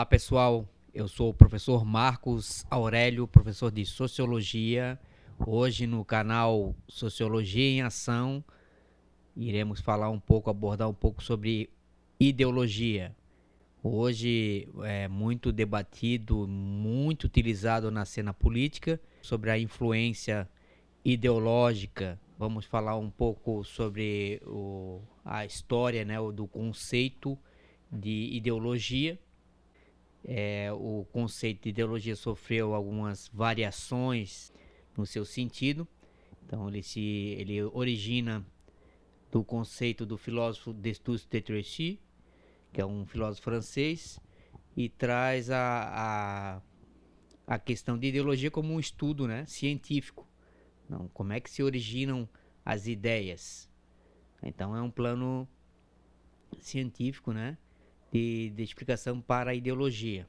Olá pessoal, eu sou o professor Marcos Aurélio, professor de Sociologia. Hoje no canal Sociologia em Ação iremos falar um pouco, abordar um pouco sobre ideologia. Hoje é muito debatido, muito utilizado na cena política sobre a influência ideológica. Vamos falar um pouco sobre o, a história né, do conceito de ideologia é, o conceito de ideologia sofreu algumas variações no seu sentido. Então ele se ele origina do conceito do filósofo Destus de Trichy, que é um filósofo francês, e traz a, a, a questão de ideologia como um estudo né, científico. Não, como é que se originam as ideias. Então é um plano científico, né? De, de explicação para a ideologia.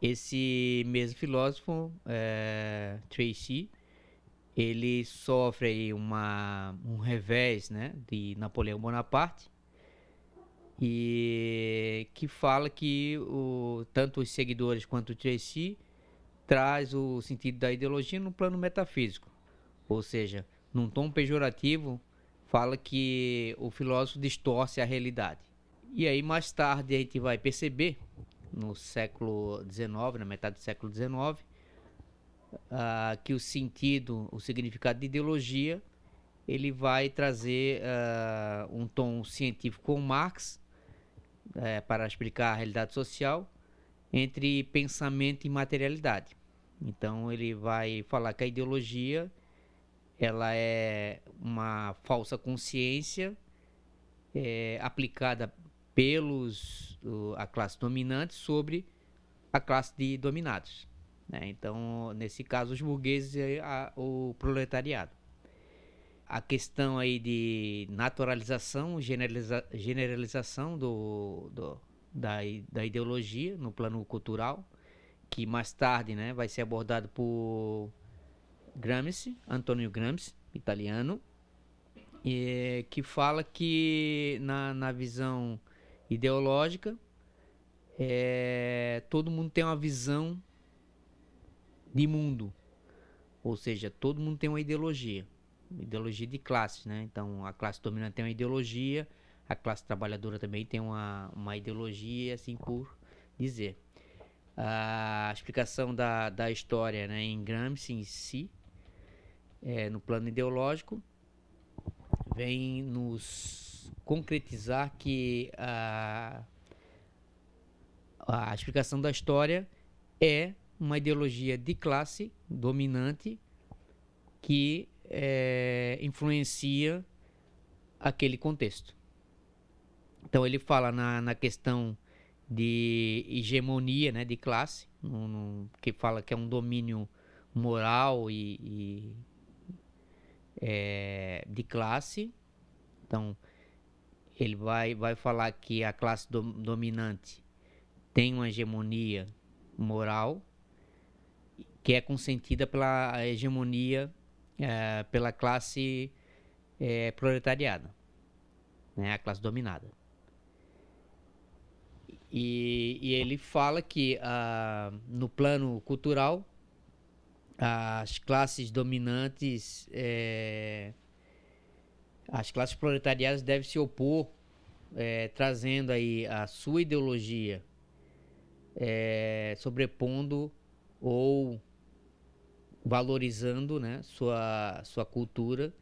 Esse mesmo filósofo, é, Tracy, ele sofre uma, um revés né, de Napoleão Bonaparte e que fala que o, tanto os seguidores quanto o Tracy traz o sentido da ideologia no plano metafísico, ou seja, num tom pejorativo, fala que o filósofo distorce a realidade. E aí mais tarde a gente vai perceber, no século XIX, na metade do século XIX, uh, que o sentido, o significado de ideologia, ele vai trazer uh, um tom científico com Marx uh, para explicar a realidade social entre pensamento e materialidade. Então ele vai falar que a ideologia ela é uma falsa consciência é, aplicada pelos a classe dominante sobre a classe de dominados. Né? Então, nesse caso, os burgueses e a, o proletariado. A questão aí de naturalização, generaliza, generalização do, do, da, da ideologia no plano cultural, que mais tarde né, vai ser abordado por Gramsci, Antonio Gramsci, italiano, e, que fala que na, na visão ideológica, é, todo mundo tem uma visão de mundo. Ou seja, todo mundo tem uma ideologia. Ideologia de classe, né? Então, a classe dominante tem uma ideologia, a classe trabalhadora também tem uma, uma ideologia, assim por dizer. A explicação da, da história né, em Gramsci em si, é, no plano ideológico, vem nos concretizar que a, a explicação da história é uma ideologia de classe dominante que é, influencia aquele contexto. Então ele fala na, na questão de hegemonia né, de classe, no, no, que fala que é um domínio moral e, e é, de classe. Então, ele vai, vai falar que a classe do, dominante tem uma hegemonia moral que é consentida pela hegemonia é, pela classe é, proletariada, né, a classe dominada. E, e ele fala que uh, no plano cultural as classes dominantes é, as classes proletariadas devem se opor, é, trazendo aí a sua ideologia, é, sobrepondo ou valorizando né, sua, sua cultura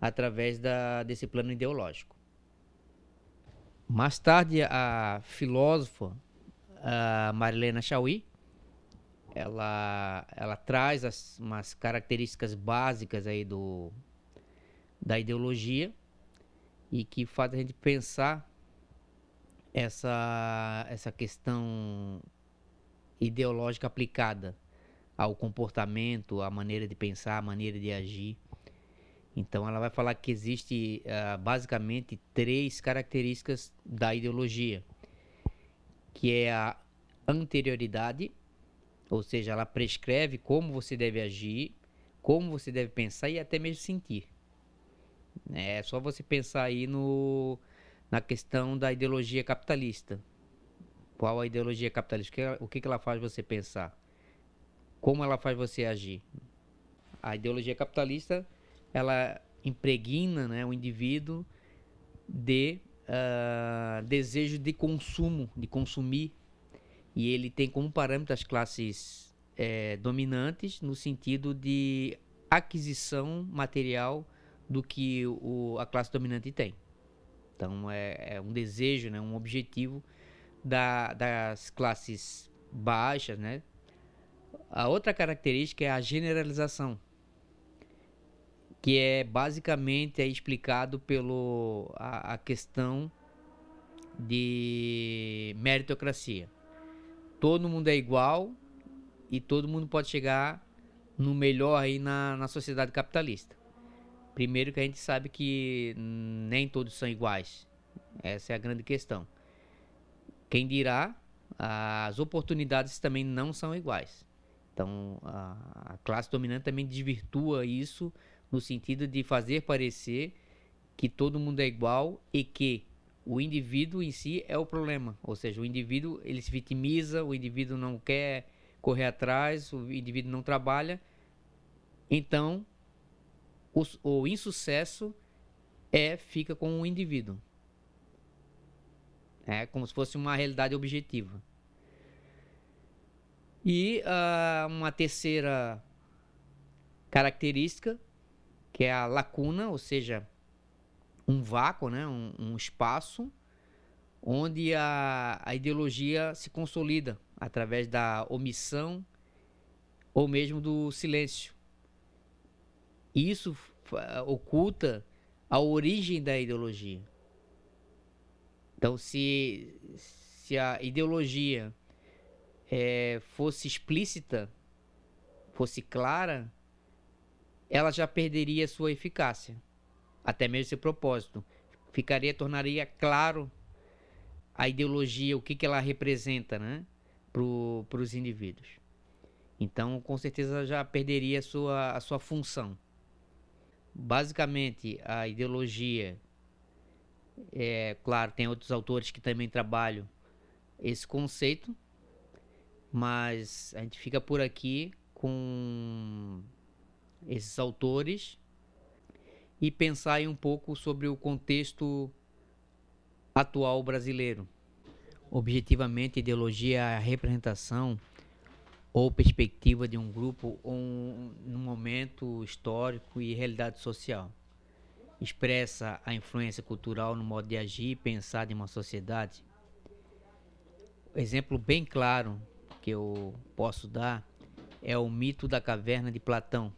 através da, desse plano ideológico. Mais tarde, a filósofa a Marilena Chauí, ela, ela traz as, umas características básicas aí do, da ideologia e que faz a gente pensar essa, essa questão ideológica aplicada ao comportamento, à maneira de pensar, à maneira de agir. Então ela vai falar que existe uh, basicamente três características da ideologia, que é a anterioridade, ou seja, ela prescreve como você deve agir, como você deve pensar e até mesmo sentir. É só você pensar aí no, na questão da ideologia capitalista. Qual a ideologia capitalista? O que, ela faz você pensar? Como ela faz você agir? A ideologia capitalista, ela impregna né, o indivíduo de uh, desejo de consumo, de consumir. E ele tem como parâmetro as classes é, dominantes no sentido de aquisição material do que o, a classe dominante tem. Então é, é um desejo, né, um objetivo da, das classes baixas, né? A outra característica é a generalização, que é basicamente é explicado pelo a, a questão de meritocracia. Todo mundo é igual e todo mundo pode chegar no melhor aí na, na sociedade capitalista. Primeiro que a gente sabe que nem todos são iguais. Essa é a grande questão. Quem dirá, as oportunidades também não são iguais. Então, a, a classe dominante também desvirtua isso no sentido de fazer parecer que todo mundo é igual e que o indivíduo em si é o problema. Ou seja, o indivíduo ele se vitimiza, o indivíduo não quer correr atrás, o indivíduo não trabalha. Então, o, o insucesso é fica com o indivíduo. É como se fosse uma realidade objetiva. E uh, uma terceira característica, que é a lacuna, ou seja, um vácuo, né? um, um espaço onde a, a ideologia se consolida através da omissão ou mesmo do silêncio. Isso oculta a origem da ideologia. Então, se, se a ideologia é, fosse explícita, fosse clara, ela já perderia sua eficácia, até mesmo seu propósito. Ficaria, tornaria claro a ideologia, o que, que ela representa, né, para os indivíduos. Então, com certeza já perderia a sua, a sua função. Basicamente, a ideologia é, claro, tem outros autores que também trabalham esse conceito, mas a gente fica por aqui com esses autores e pensar um pouco sobre o contexto atual brasileiro. Objetivamente, ideologia é a representação ou perspectiva de um grupo ou um, num momento histórico e realidade social expressa a influência cultural no modo de agir e pensar de uma sociedade? exemplo bem claro que eu posso dar é o mito da caverna de Platão.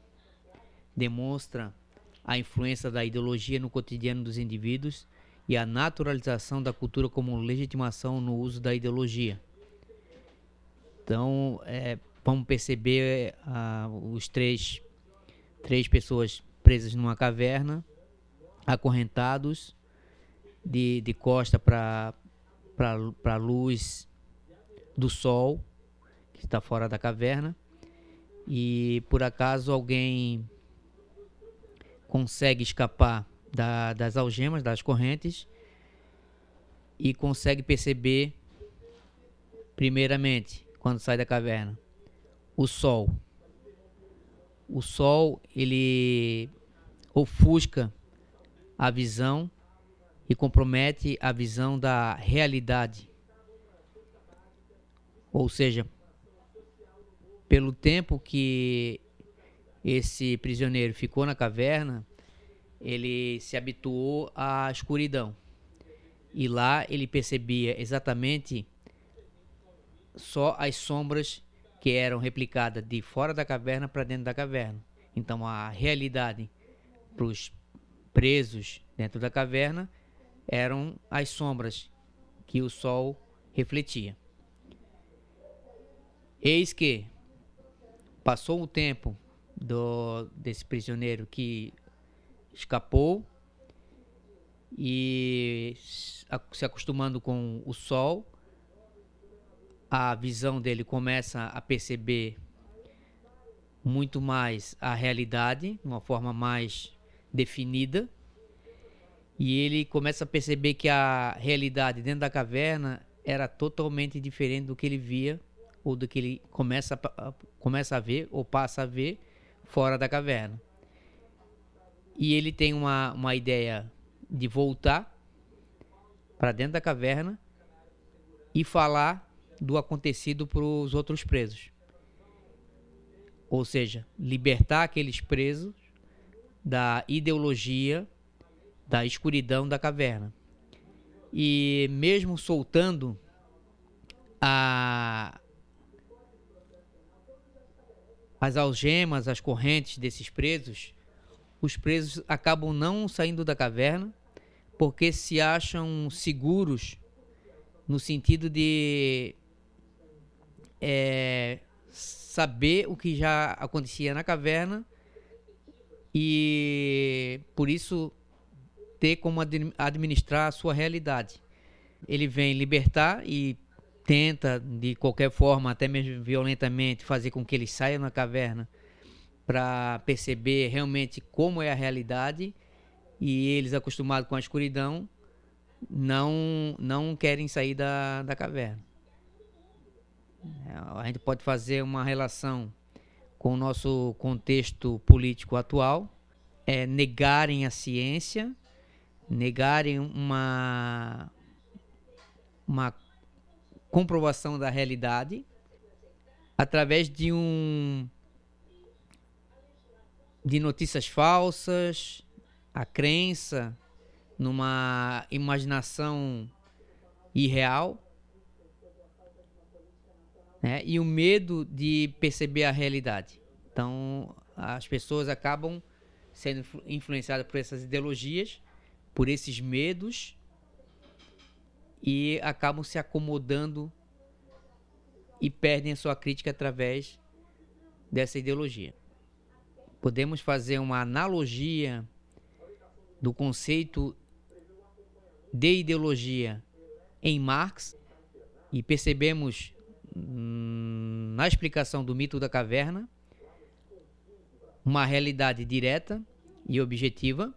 Demonstra a influência da ideologia no cotidiano dos indivíduos e a naturalização da cultura como legitimação no uso da ideologia. Então, é, vamos perceber uh, os três, três pessoas presas numa caverna acorrentados de, de costa para a luz do sol que está fora da caverna e por acaso alguém consegue escapar da, das algemas, das correntes e consegue perceber primeiramente quando sai da caverna o sol o sol ele ofusca a visão e compromete a visão da realidade. Ou seja, pelo tempo que esse prisioneiro ficou na caverna, ele se habituou à escuridão. E lá ele percebia exatamente só as sombras que eram replicadas de fora da caverna para dentro da caverna. Então a realidade para os presos dentro da caverna eram as sombras que o sol refletia. Eis que passou o tempo do, desse prisioneiro que escapou e se acostumando com o sol, a visão dele começa a perceber muito mais a realidade, de uma forma mais definida e ele começa a perceber que a realidade dentro da caverna era totalmente diferente do que ele via ou do que ele começa a, começa a ver ou passa a ver fora da caverna. E ele tem uma, uma ideia de voltar para dentro da caverna e falar do acontecido para os outros presos. Ou seja, libertar aqueles presos da ideologia da escuridão da caverna. E mesmo soltando a, as algemas, as correntes desses presos, os presos acabam não saindo da caverna porque se acham seguros no sentido de é, saber o que já acontecia na caverna e por isso ter como administrar a sua realidade. Ele vem libertar e tenta de qualquer forma, até mesmo violentamente, fazer com que ele saia na caverna para perceber realmente como é a realidade e eles acostumados com a escuridão não não querem sair da, da caverna. A gente pode fazer uma relação com o nosso contexto político atual, é negarem a ciência, negarem uma uma comprovação da realidade através de um de notícias falsas, a crença numa imaginação irreal né? e o medo de perceber a realidade. Então, as pessoas acabam sendo influenciadas por essas ideologias, por esses medos e acabam se acomodando e perdem a sua crítica através dessa ideologia. Podemos fazer uma analogia do conceito de ideologia em Marx e percebemos na explicação do mito da caverna uma realidade direta e objetiva,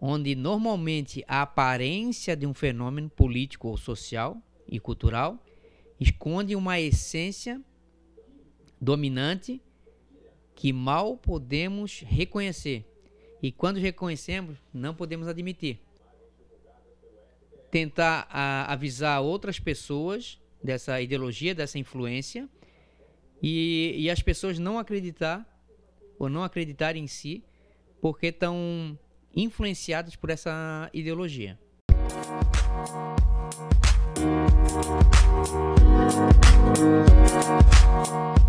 onde normalmente a aparência de um fenômeno político ou social e cultural esconde uma essência dominante que mal podemos reconhecer. E quando reconhecemos, não podemos admitir. Tentar a, avisar outras pessoas dessa ideologia, dessa influência, e, e as pessoas não acreditar ou não acreditar em si porque estão influenciadas por essa ideologia. Música